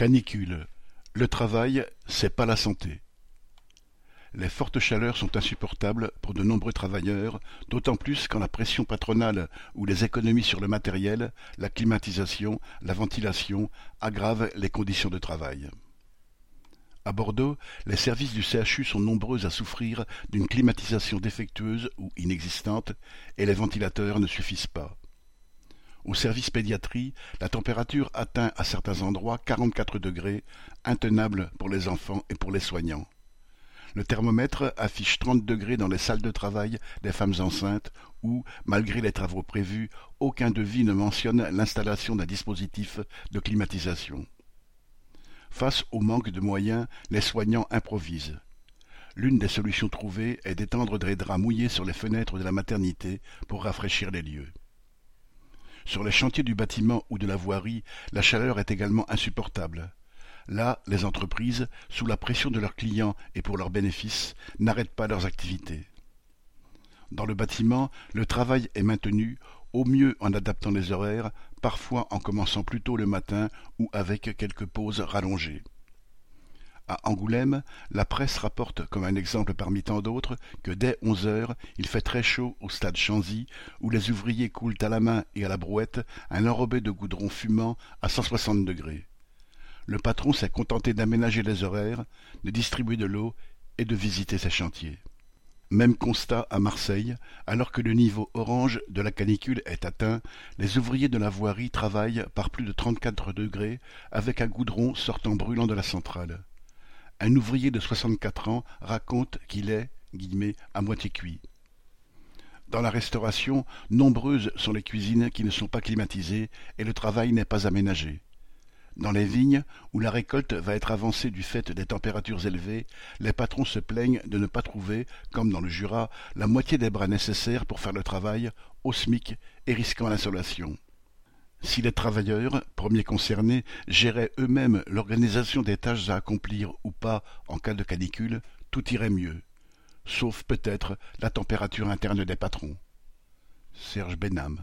Canicule. Le travail, c'est pas la santé. Les fortes chaleurs sont insupportables pour de nombreux travailleurs, d'autant plus quand la pression patronale ou les économies sur le matériel, la climatisation, la ventilation aggravent les conditions de travail. À Bordeaux, les services du CHU sont nombreux à souffrir d'une climatisation défectueuse ou inexistante et les ventilateurs ne suffisent pas. Au service pédiatrie, la température atteint à certains endroits 44 degrés, intenable pour les enfants et pour les soignants. Le thermomètre affiche 30 degrés dans les salles de travail des femmes enceintes où, malgré les travaux prévus, aucun devis ne mentionne l'installation d'un dispositif de climatisation. Face au manque de moyens, les soignants improvisent. L'une des solutions trouvées est d'étendre des draps mouillés sur les fenêtres de la maternité pour rafraîchir les lieux. Sur les chantiers du bâtiment ou de la voirie, la chaleur est également insupportable. Là, les entreprises, sous la pression de leurs clients et pour leurs bénéfices, n'arrêtent pas leurs activités. Dans le bâtiment, le travail est maintenu, au mieux en adaptant les horaires, parfois en commençant plus tôt le matin ou avec quelques pauses rallongées. À Angoulême, la presse rapporte comme un exemple parmi tant d'autres que dès onze heures, il fait très chaud au stade Chanzy, où les ouvriers coulent à la main et à la brouette un enrobé de goudron fumant à cent soixante degrés. Le patron s'est contenté d'aménager les horaires, de distribuer de l'eau et de visiter ses chantiers. Même constat à Marseille, alors que le niveau orange de la canicule est atteint, les ouvriers de la voirie travaillent par plus de trente-quatre degrés avec un goudron sortant brûlant de la centrale. Un ouvrier de soixante-quatre ans raconte qu'il est à moitié cuit. Dans la restauration, nombreuses sont les cuisines qui ne sont pas climatisées et le travail n'est pas aménagé. Dans les vignes, où la récolte va être avancée du fait des températures élevées, les patrons se plaignent de ne pas trouver, comme dans le Jura, la moitié des bras nécessaires pour faire le travail, au SMIC et risquant l'insolation. Si les travailleurs, premiers concernés, géraient eux-mêmes l'organisation des tâches à accomplir ou pas en cas de canicule, tout irait mieux. Sauf peut-être la température interne des patrons. Serge Benham